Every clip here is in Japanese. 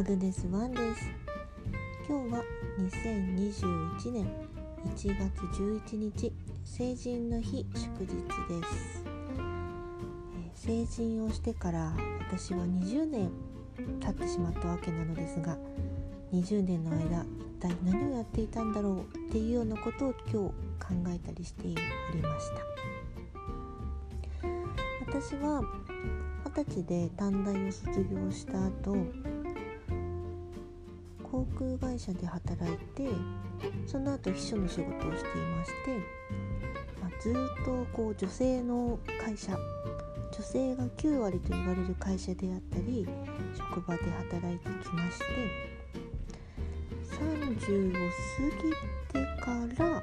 アグネスワンです。今日は2021年1月11日成人の日祝日です、え成人をしてから私は20年経ってしまったわけなのですが20年の間一体何をやっていたんだろうっていうようなことを今日考えたりしておりました。私は二十歳で短大を卒業した後航空会社で働いてその後秘書の仕事をしていまして、まあ、ずっとこう女性の会社女性が9割と言われる会社であったり職場で働いてきまして30を過ぎてから、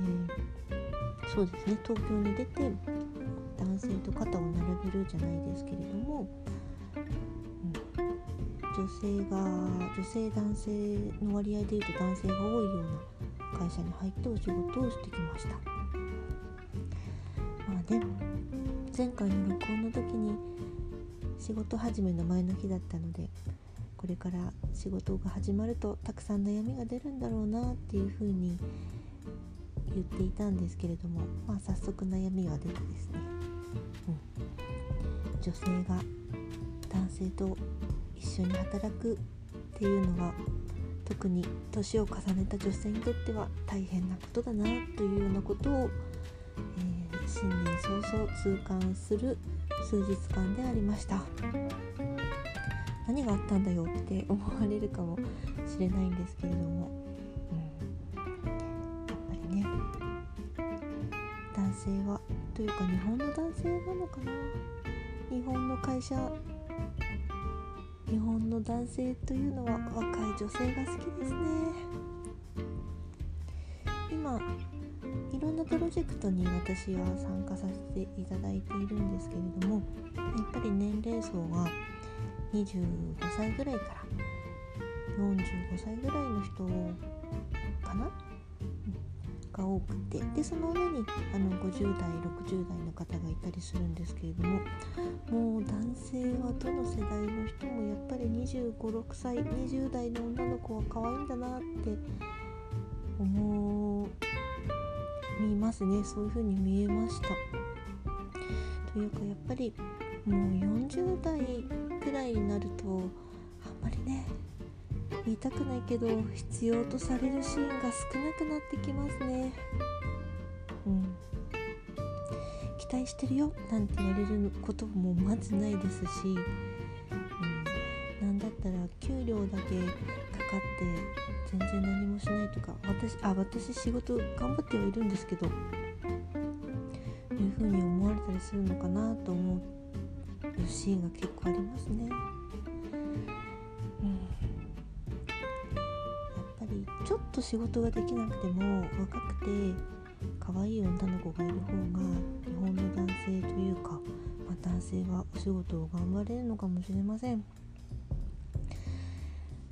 えーそうですね東京に出て男性と肩を並べるじゃないですけれども、女性が女性男性の割合でいうと男性が多いような会社に入ってお仕事をしてきました。まあね前回の録音の時に仕事始めの前の日だったのでこれから仕事が始まるとたくさん悩みが出るんだろうなっていうふうに言っていたんですけれどもまあ早速悩みが出てですね、うん、女性が男性と一緒に働くっていうのは特に年を重ねた女性にとっては大変なことだなというようなことを、えー新年早々痛感する数日間でありました。何があったんだよって思われるかもしれないんですけれども、うん、やっぱりね男性はというか日本の男性なのかな。日本の会社の男性というのは若い女性が好きですね。今いろんなプロジェクトに私は参加させていただいているんですけれどもやっぱり年齢層が25歳ぐらいから45歳ぐらいの人かなが多くてでその上にあの50代60代の方がいたりするんですけれどももう男性はどの世代の人もやっぱり2 5 6歳20代の女の子は可愛いんだなって思いますね。そういう風に見えました。というかやっぱりもう40代くらいになるとあんまりね言いたくないけど必要とされるシーンが少なくなってきますね。うん。期待してるよなんて言われることもまずないですし、うん、なんだったら給料だけかかって全然何もしないとか私あ私仕事頑張ってはいるんですけどいうふうに思われたりするのかなと思うシーンが結構ありますね。と仕事ができなくても若くて可愛い女の子がいる方が日本の男性というか、まあ、男性はお仕事を頑張れるのかもしれません。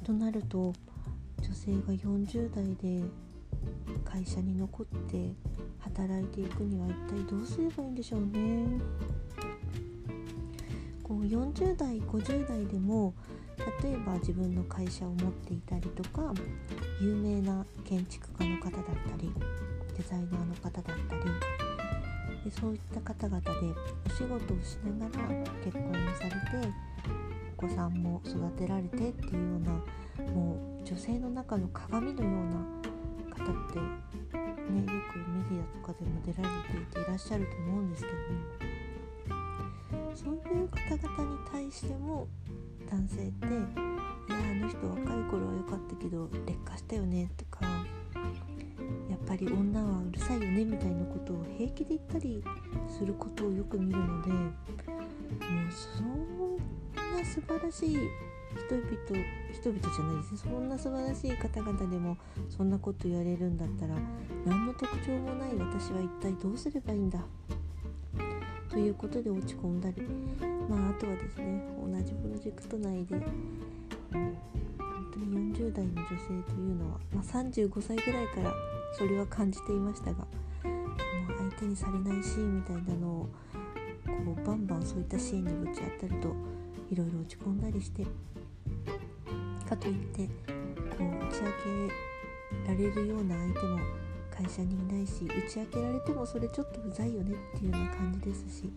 となると女性が40代で会社に残って働いていくには一体どうすればいいんでしょうね。こう40代50代でも例えば自分の会社を持っていたりとか有名な建築家の方だったりデザイナーの方だったりでそういった方々でお仕事をしながら結婚もされてお子さんも育てられてっていうようなもう女性の中の鏡のような方ってねよくメディアとかでも出られていていらっしゃると思うんですけどもそういう方々に対しても男性って「いやあの人若い頃は良かったけど劣化したよね」とか「やっぱり女はうるさいよね」みたいなことを平気で言ったりすることをよく見るのでもうそんな素晴らしい人々人々じゃないですね。そんな素晴らしい方々でもそんなこと言われるんだったら何の特徴もない私は一体どうすればいいんだということで落ち込んだりまああとはですね同じプロジェクト内で、本当に40代の女性というのは、まあ、35歳ぐらいからそれは感じていましたがもう相手にされないシーンみたいなのをこうバンバンそういったシーンにぶち当たるといろいろ落ち込んだりしてかといってこう打ち明けられるような相手も会社にいないし打ち明けられてもそれちょっとうざいよねっていうような感じですし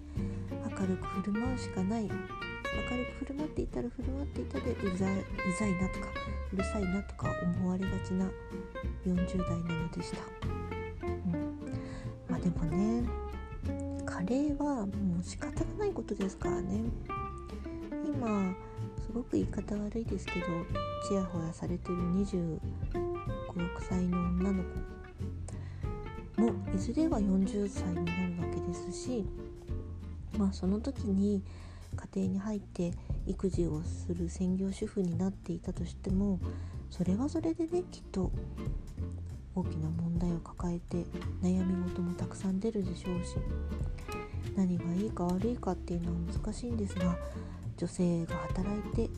明るく振る舞うしかない。明るく振る舞っていたら振る舞っていたでうざいうざいなとかうるさいなとか思われがちな40代なのでした、うん、まあでもねカレーはもう仕方がないことですからね。今すごく言い方悪いですけどちやほやされてる2 5 6歳の女の子もいずれは40歳になるわけですしまあその時に家庭に入って育児をする専業主婦になっていたとしてもそれはそれでねきっと大きな問題を抱えて悩み事もたくさん出るでしょうし何がいいか悪いかっていうのは難しいんですが女性が働いて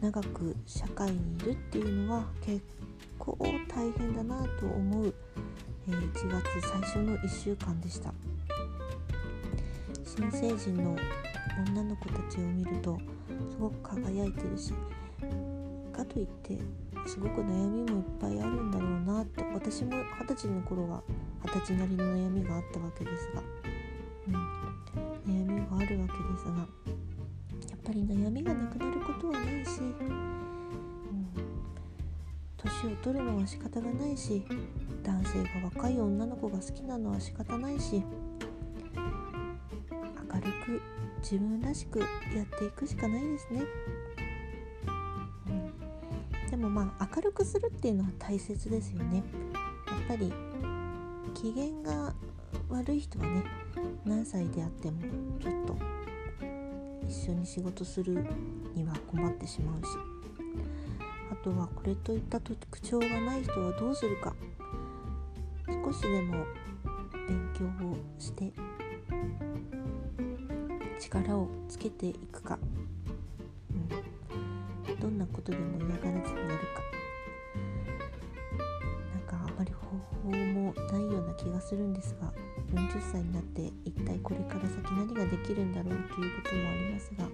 長く社会にいるっていうのは結構大変だなと思うえ1月最初の1週間でした。新成人の女の子たちを見るとすごく輝いてるしかといってすごく悩みもいっぱいあるんだろうなって私も二十歳の頃は二十歳なりの悩みがあったわけですが、うん、悩みがあるわけですがやっぱり悩みがなくなることはないし、年を取るのは仕方がないし男性が若い女の子が好きなのは仕方ないし明るく自分らしくやっていくしかないですね、うん、でもまあ明るくするっていうのは大切ですよね。やっぱり機嫌が悪い人はね何歳であってもちょっと一緒に仕事するには困ってしまうし。あとはこれといった特徴がない人はどうするか。少しでも勉強をして力をつけていくか、うん、どんなことでも嫌がらずにやるか。なんかあまり方法もないような気がするんですが40歳になって一体これから先何ができるんだろうということもありますが、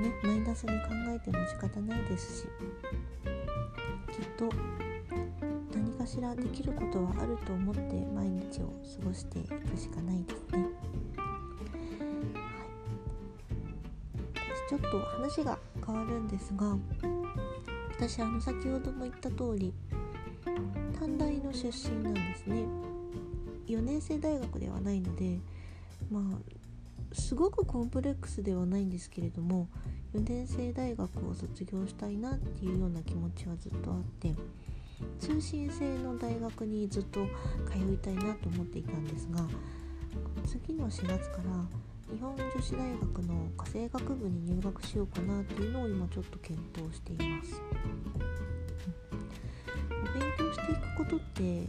ねマイナスに考えても仕方ないですしきっと何かしらできることはあると思って毎日を過ごしていくしかないですね。はい、ちょっと話が変わるんですが私あの先ほども言った通り短大の出身なんですね4年生大学ではないのでまあすごくコンプレックスではないんですけれども4年生大学を卒業したいなっていうような気持ちはずっとあって通信制の大学にずっと通いたいなと思っていたんですが次の4月から日本女子大学の家政学部に入学しようかなっていうのを今ちょっと検討しています、うん、勉強していくことって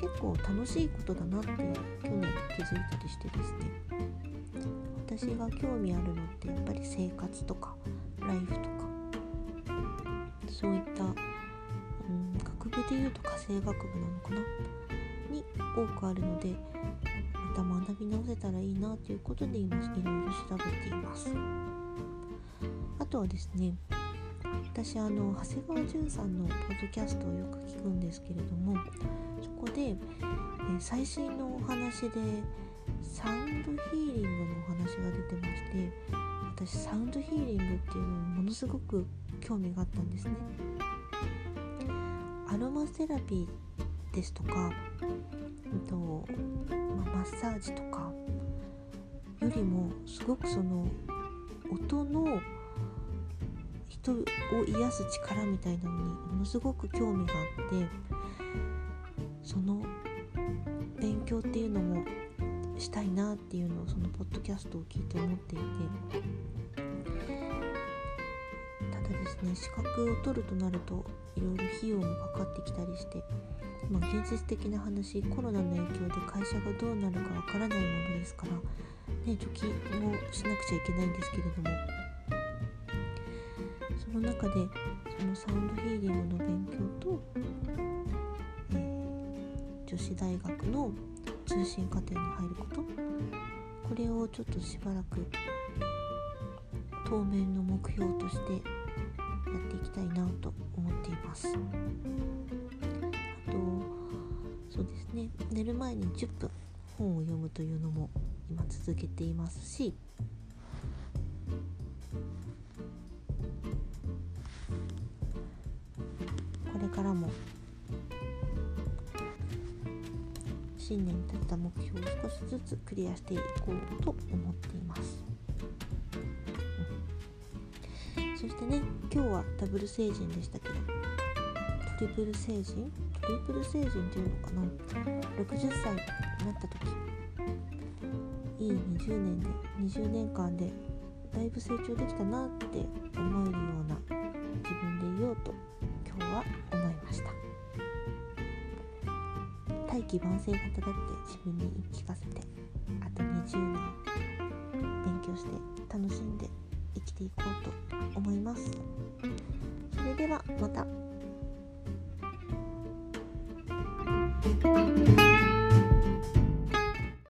結構楽しいことだなって去年気づいたりしてですね。私が興味あるのってやっぱり生活とかライフとか。そういったうん、学部でいうと家政学部なのかな？に多くあるのでまた学び直せたらいいなということで今いろいろ調べています。あとはですね私あの長谷川淳さんのポッドキャストをよく聞くんですけれどもそこで、え最新のお話でサウンドヒーリングのお話が出てまして私サウンドヒーリングっていうのにものすごく興味があったんですね。アロマセラピーですとか、えっとまあ、マッサージとかよりもすごくその音の人を癒す力みたいなのにものすごく興味があってその勉強っていうのもしたいなっていうのをそのポッドキャストを聞いて思っていてただですね資格を取るとなるといろいろ費用もかかってきたりして、まあ、現実的な話コロナの影響で会社がどうなるかわからないものですから、ね、貯金をしなくちゃいけないんですけれどもその中でそのサウンドヒーリングの勉強と、えー、女子大学の通信課程に入ること。これをちょっとしばらく当面の目標としてやっていきたいなと思っています。あとそうですね。寝る前に10分本を読むというのも今続けていますしこれからもた目標を少しずつクリアしていこうと思っています、うん、そしてね今日はダブル成人でしたけどトリプル成人？トリプル成人っていうのかな？60歳になった時。いい20年で20年間でだいぶ成長できたなって思えるような自分でいようと今日は大器晩成型だって自分に言い聞かせてあと20年勉強して楽しんで生きていこうと思います。それではまた。